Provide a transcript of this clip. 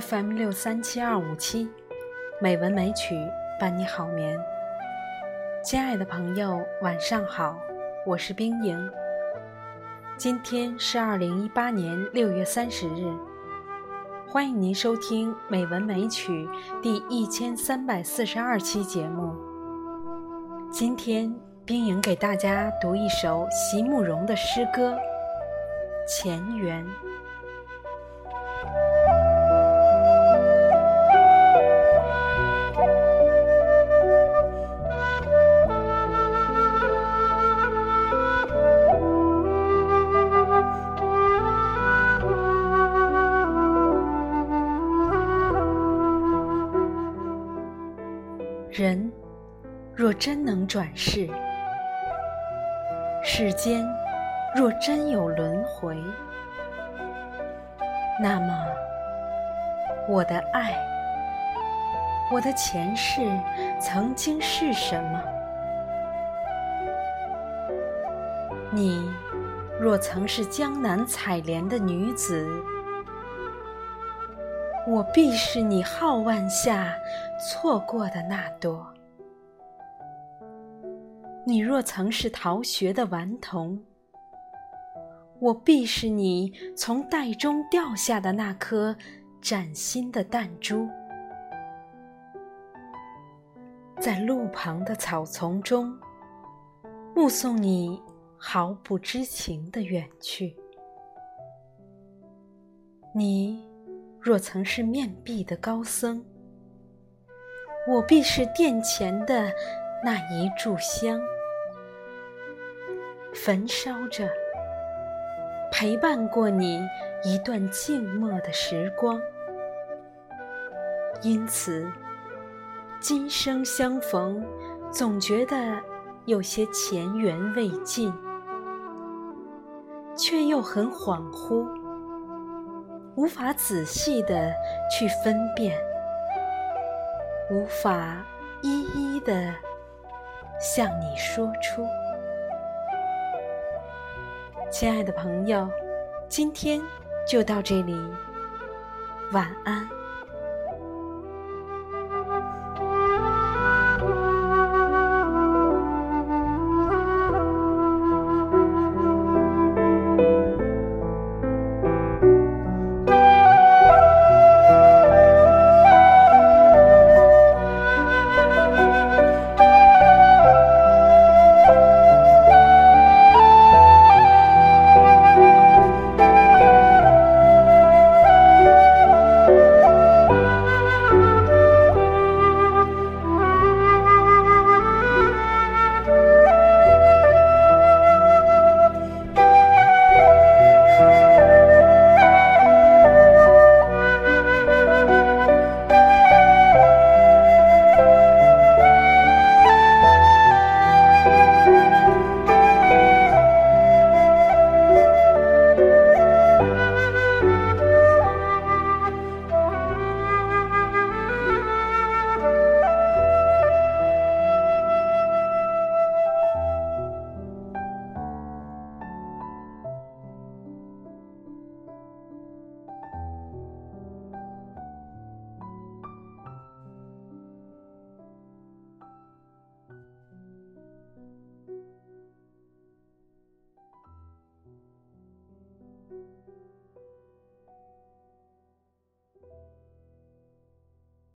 FM 六三七二五七，美文美曲伴你好眠。亲爱的朋友，晚上好，我是冰莹。今天是二零一八年六月三十日，欢迎您收听《美文美曲》第一千三百四十二期节目。今天，冰莹给大家读一首席慕容的诗歌《前缘》。人若真能转世，世间若真有轮回，那么我的爱，我的前世曾经是什么？你若曾是江南采莲的女子，我必是你浩腕下错过的那朵；你若曾是逃学的顽童，我必是你从袋中掉下的那颗崭新的弹珠。在路旁的草丛中，目送你毫不知情的远去，你。若曾是面壁的高僧，我必是殿前的那一炷香，焚烧着，陪伴过你一段静默的时光。因此，今生相逢，总觉得有些前缘未尽，却又很恍惚。无法仔细的去分辨，无法一一的向你说出。亲爱的朋友，今天就到这里，晚安。